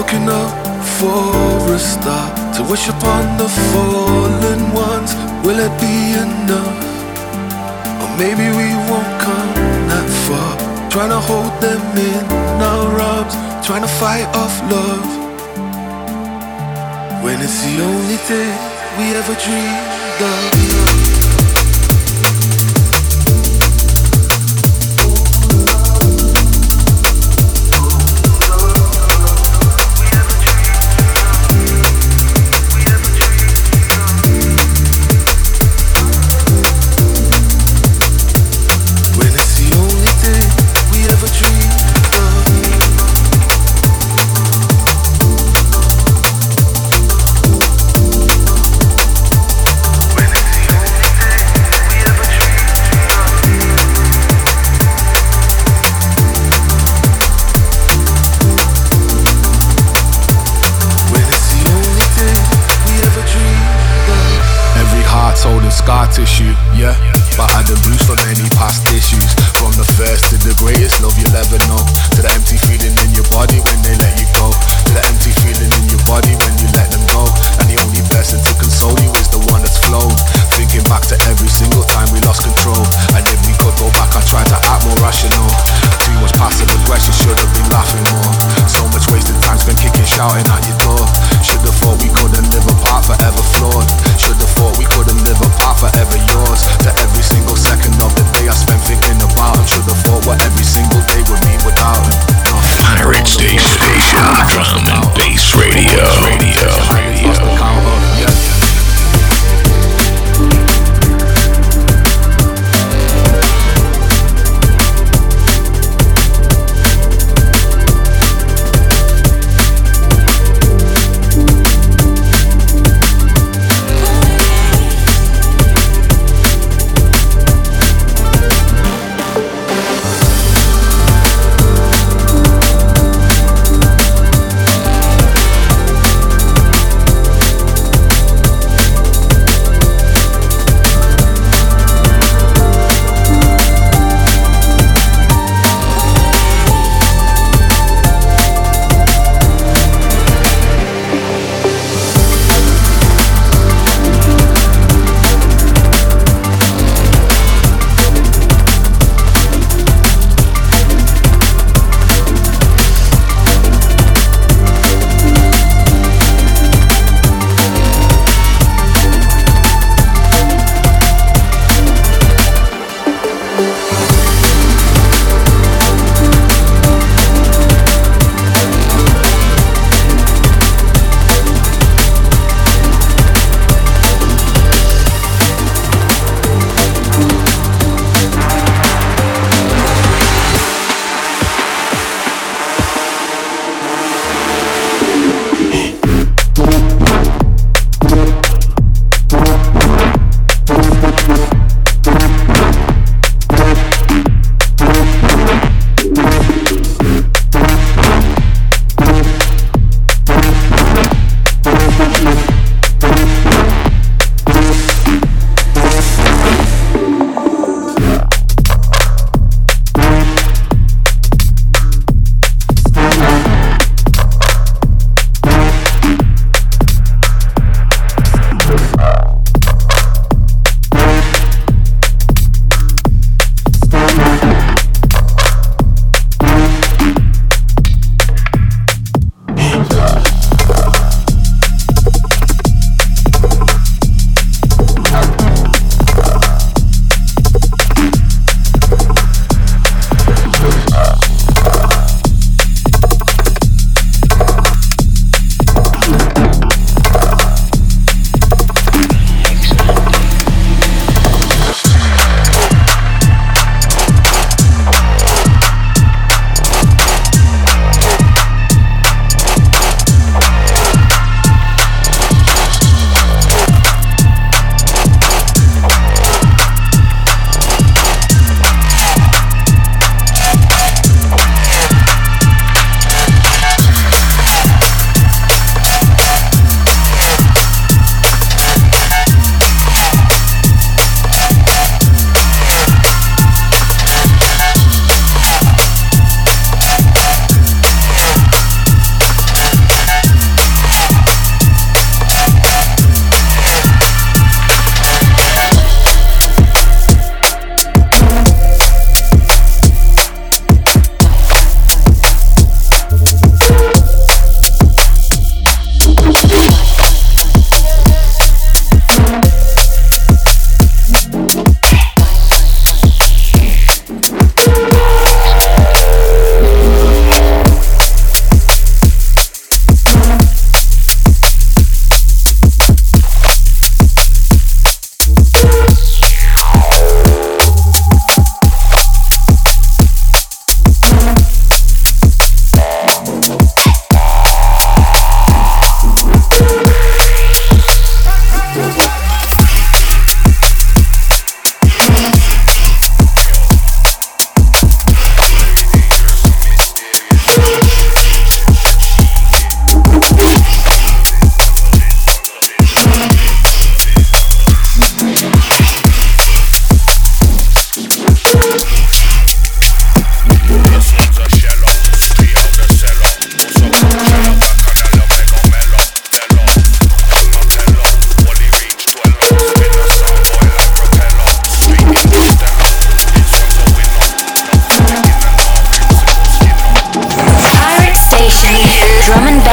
Looking up for a star to wish upon the fallen ones. Will it be enough? Or maybe we won't come that far. Trying to hold them in our arms, trying to fight off love. When it's the only thing we ever dreamed of.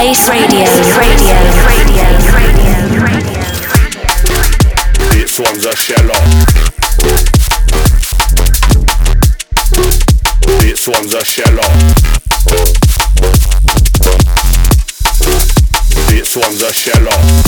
Space Radio. Radio. Radio. Radio. Radio. This one's a shell off. This one's a shell off. This one's a shell off.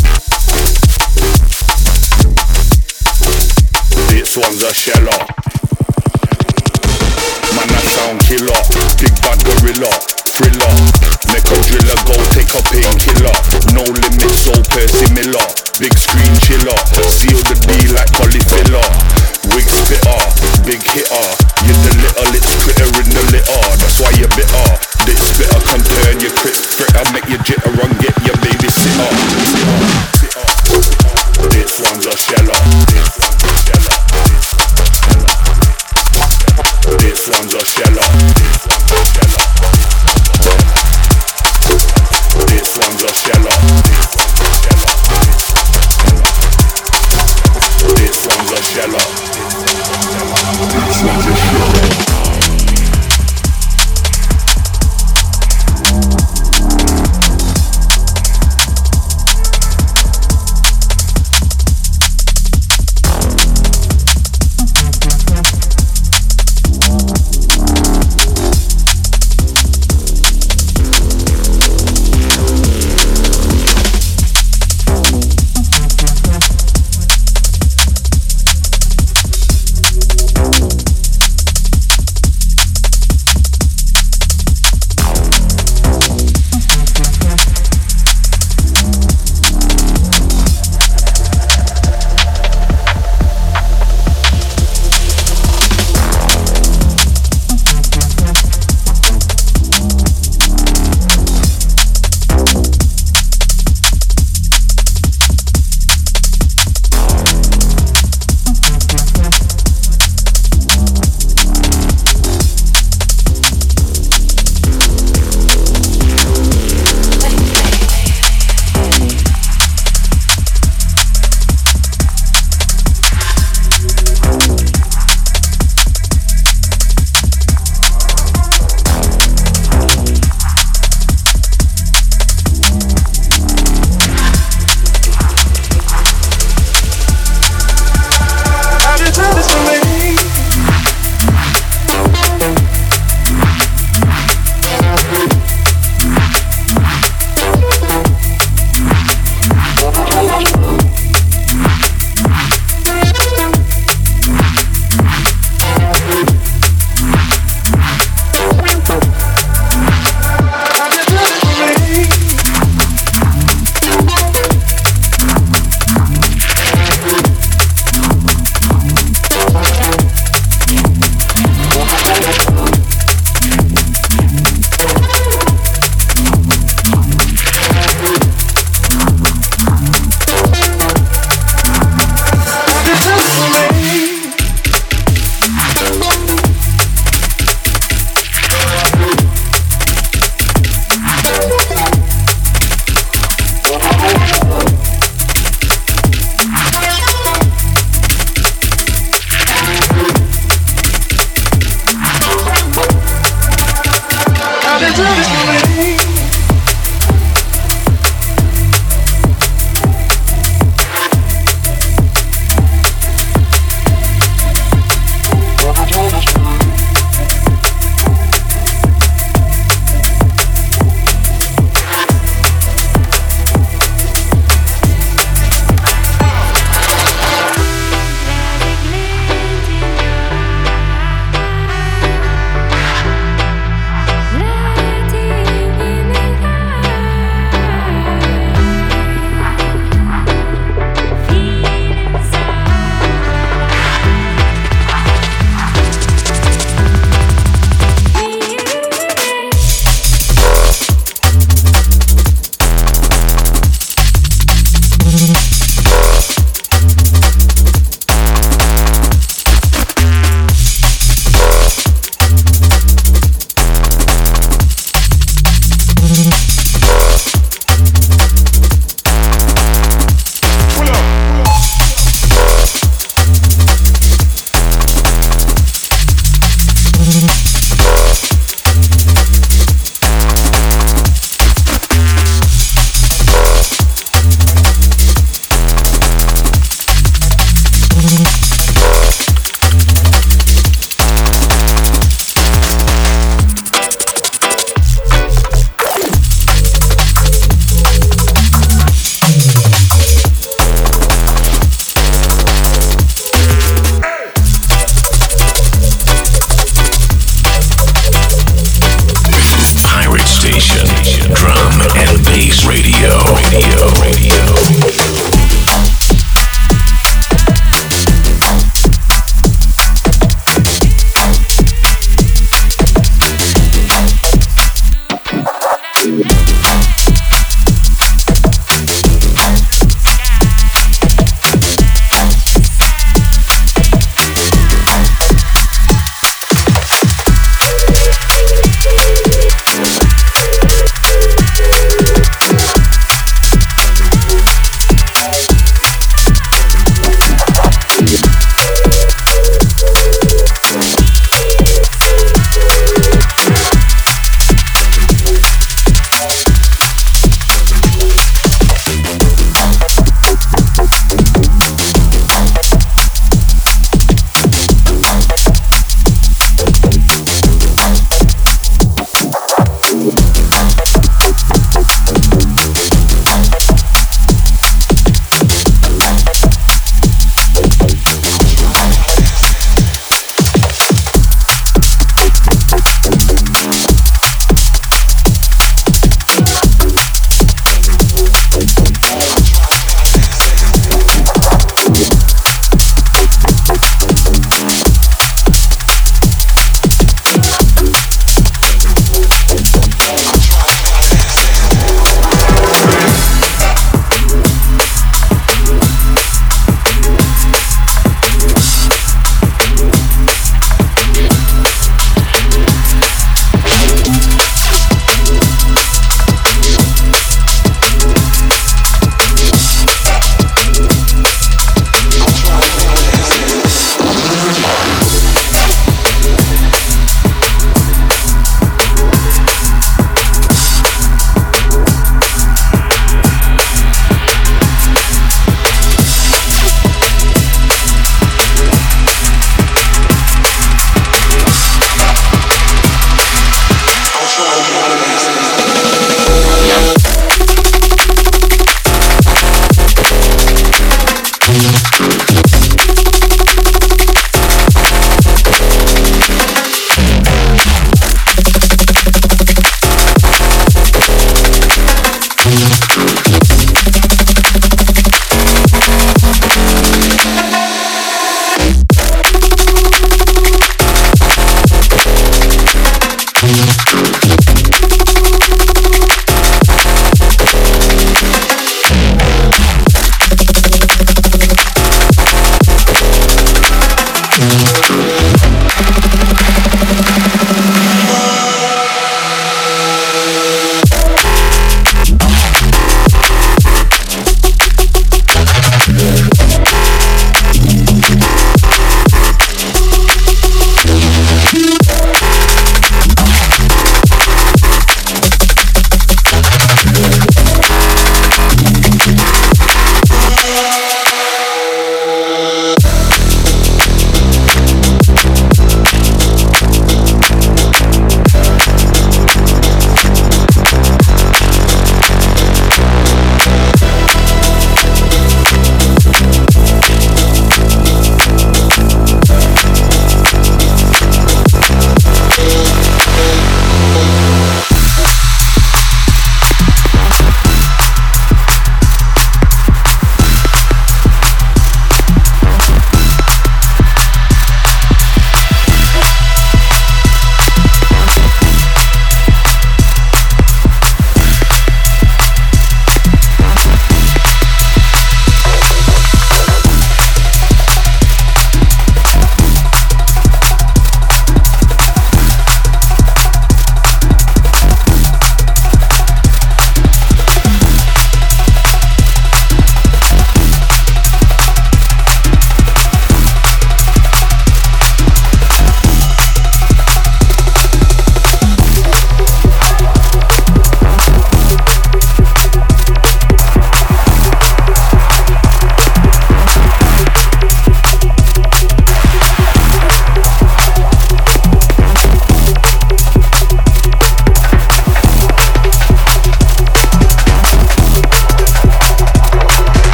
Let's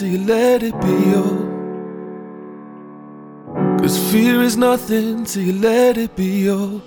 nothing you let it be yours. Cause fear is nothing till you let it be yours.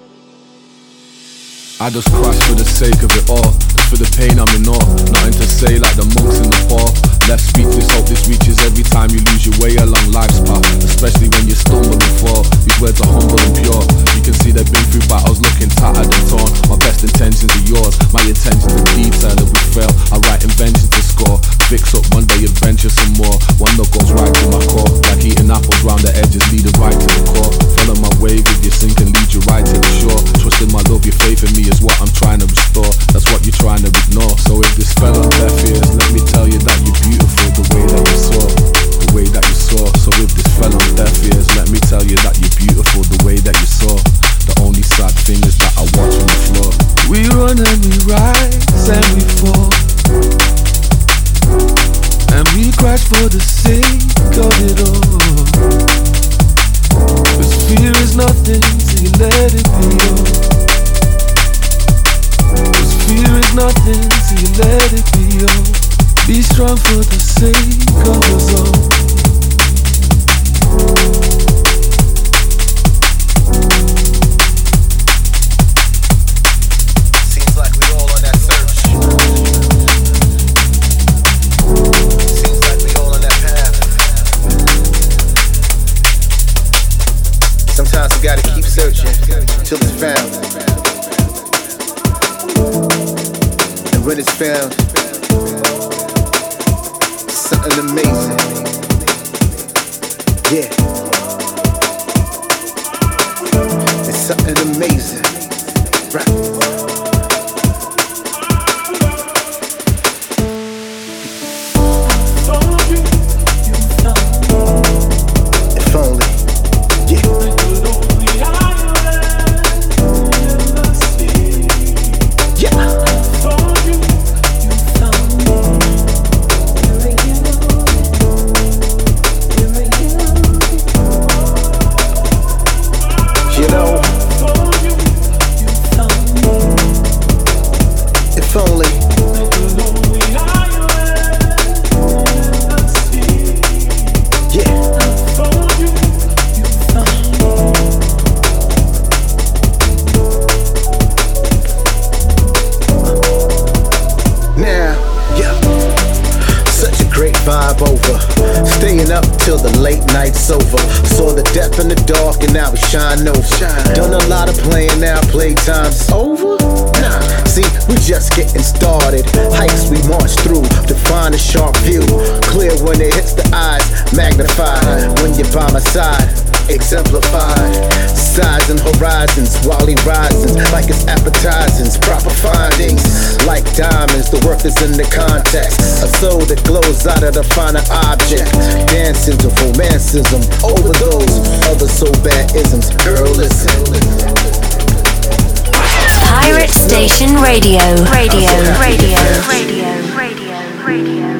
I just crash for the sake of it all. Just for the pain I'm in awe. Nothing to say like the monks in the bar. Left speechless, hope this reaches every time you lose your way along life's path. Especially when you stumble and fall. These words are humble and pure. You can see they've been through battles looking tattered and torn. My best intentions are yours. My intentions are detail. If we fail, I write inventions to score. Fix up one day, adventure some more. One that goes right to my core. Like eating apples round the edges, Lead leading right to the core. Follow my wave if you sink and lead you right to the shore. Trusting my love, your faith in me is what I'm trying to restore. That's what you're trying to ignore. So if this fell on deaf ears, let me tell you that you're beautiful the way that you saw. The way that you saw. So if this fell on deaf ears, let me tell you that you're beautiful the way that you saw. The only sad thing is that I watch on the floor. We run and we rise and we fall. Crash for the sake of it all. Cause fear is nothing till you let it be yours. Cause fear is nothing till you let it be yours. Be strong for the sake of us all. Till it's found. And when it's found, it's something amazing. Yeah. It's something amazing. Vibe over. Staying up till the late night's over. Saw the depth in the dark and now we shine. Done a lot of playing now, playtime's over. Nah, see, we just getting started. Hikes we march through to find a sharp view. Clear when it hits the eyes, magnified when you're by my side. Exemplified, size and horizons while he rises like it's appetizing. Proper findings, like diamonds, the worth is in the context. A soul that glows out of the finer object. Dancing to romanticism, overdose, other so bad isms. Girl, listen. Pirate Station Radio. Radio. Radio. Radio. Radio. Radio. Radio.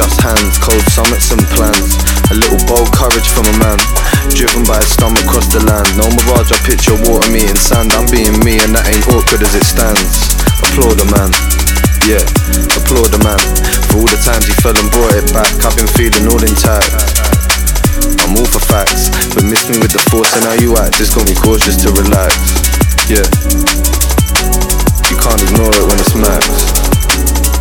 Just hands. Cold summits and plans. A little bold courage from a man. Driven by his stomach across the land. No mirage, I picture water meeting sand. I'm being me, and that ain't awkward as it stands. Applaud the man. Yeah, applaud the man. For all the times he fell and brought it back. I've been feeling all intact. I'm all for facts, but miss me with the force and how you act. Just got me cautious to relax. Yeah, you can't ignore it when it's max.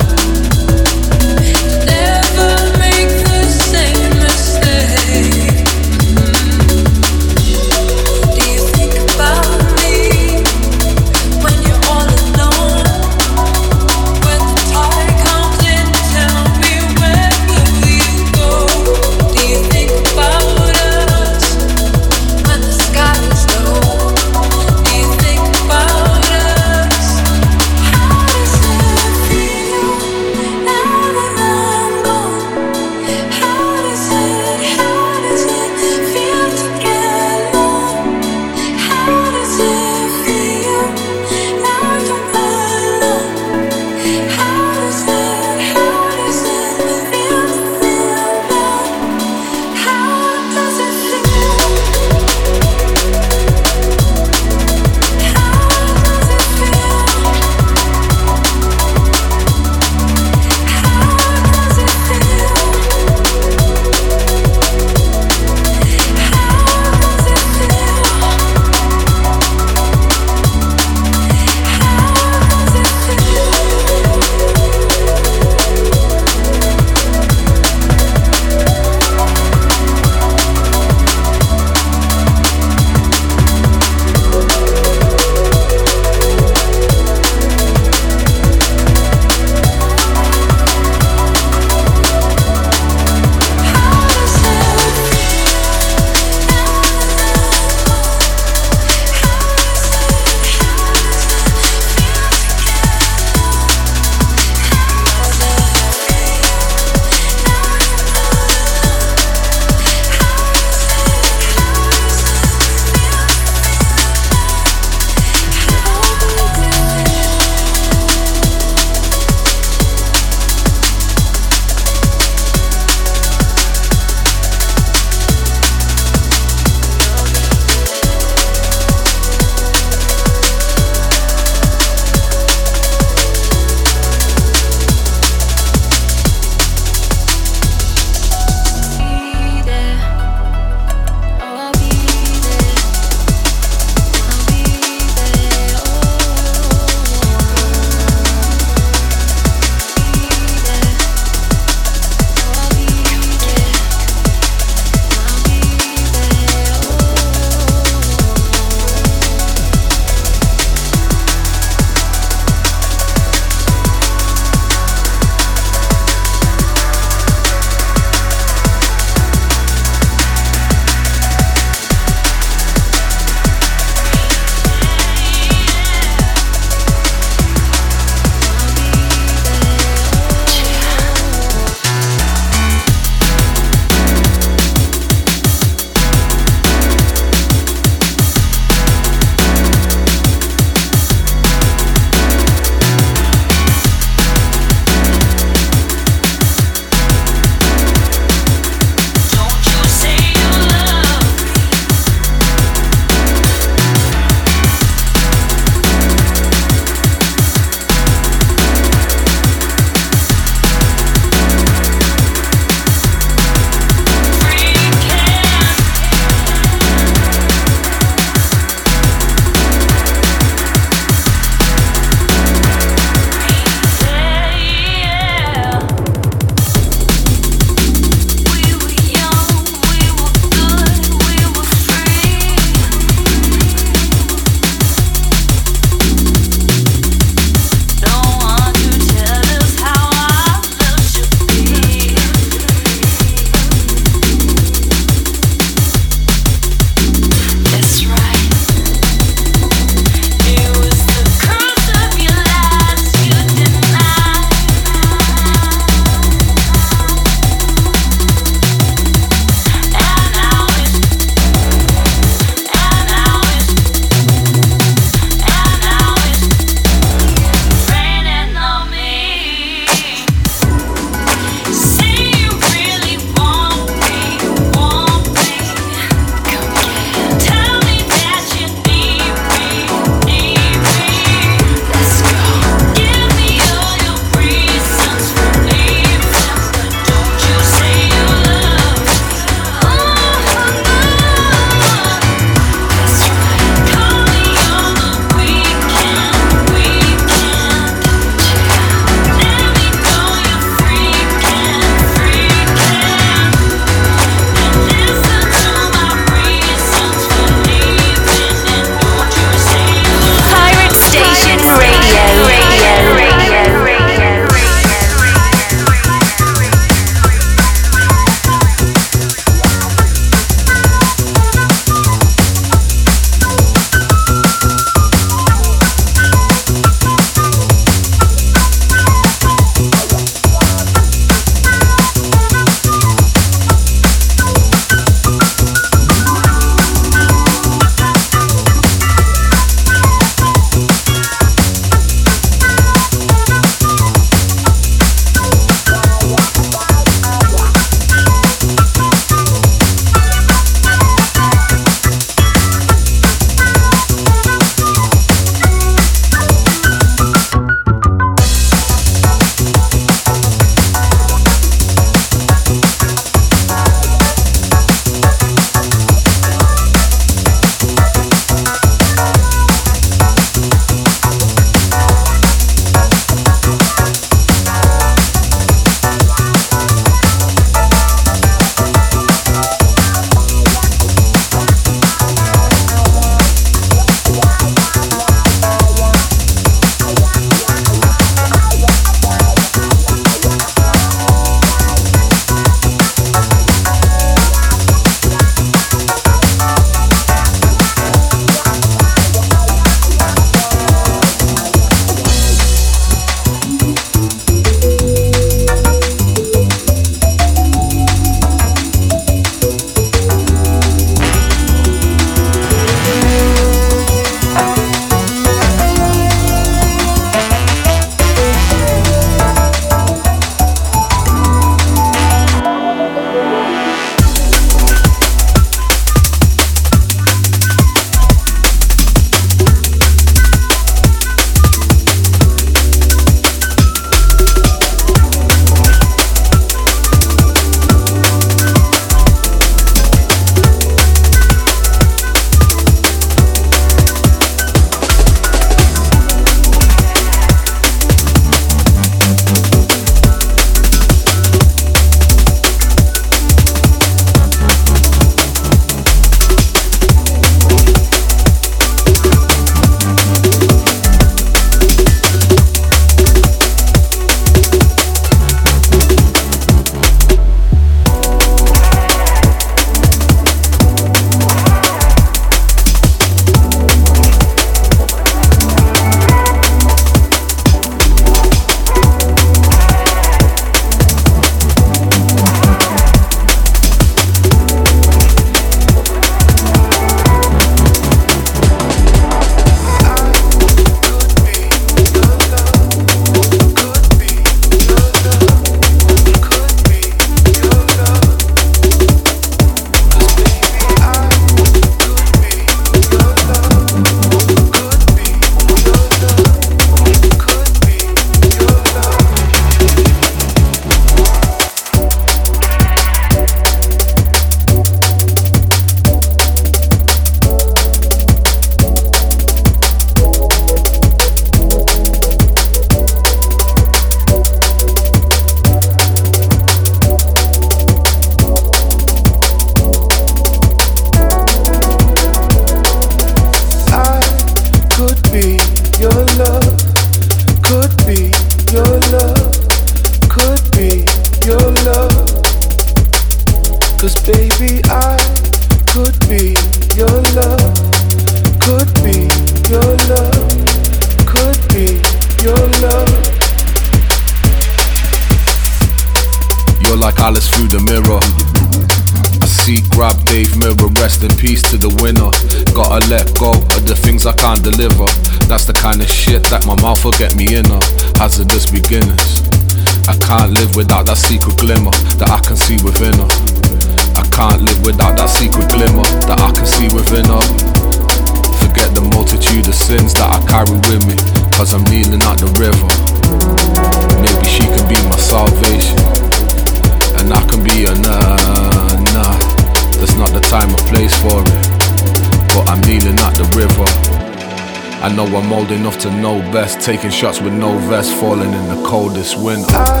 I know I'm old enough to know best. Taking shots with no vest, falling in the coldest winter. I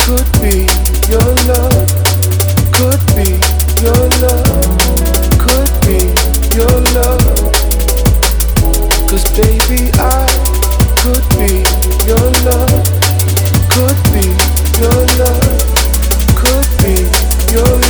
could be your love, could be your love, could be your love. Cause baby, I could be your love, could be your love, could be your love.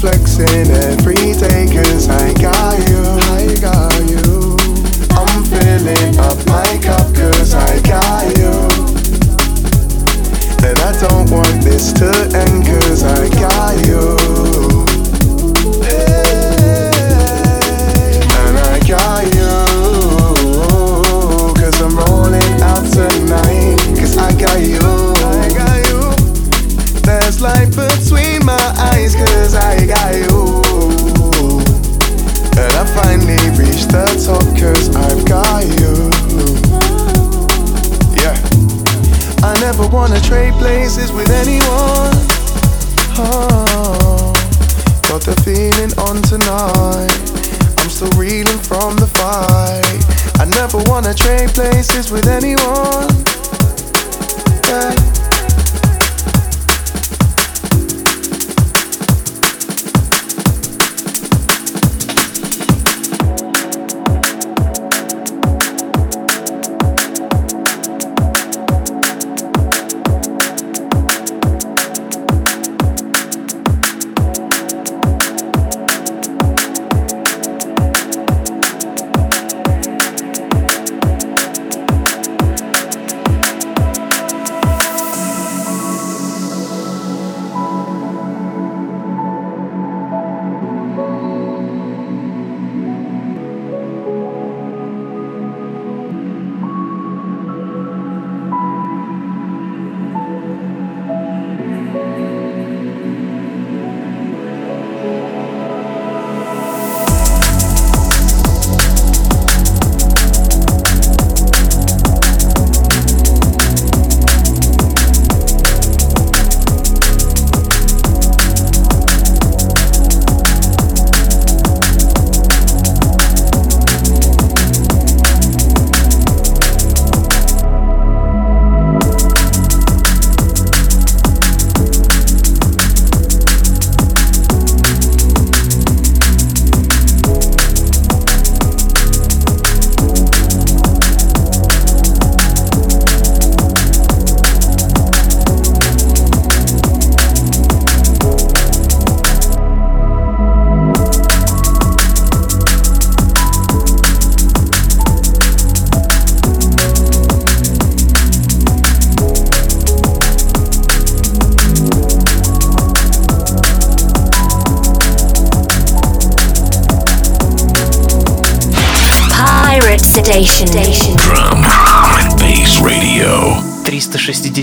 Free day cause I got you. I got you. I'm filling up my cup cause I got you. And I don't want this to end cause I got you. The top cause I've got you. Yeah. I never wanna trade places with anyone. Oh, got the feeling on tonight. I'm still reeling from the fight. I never wanna trade places with anyone. Yeah.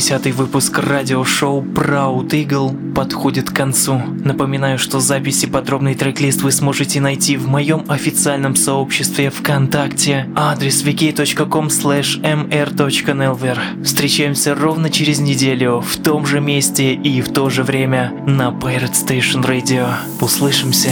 360 выпуск радиошоу Proud Eagle подходит к концу. Напоминаю, что записи подробный трек-лист вы сможете найти в моем официальном сообществе ВКонтакте. Адрес wiki.com mr.nelver. Встречаемся ровно через неделю в том же месте и в то же время на Pirate Station Radio. Услышимся.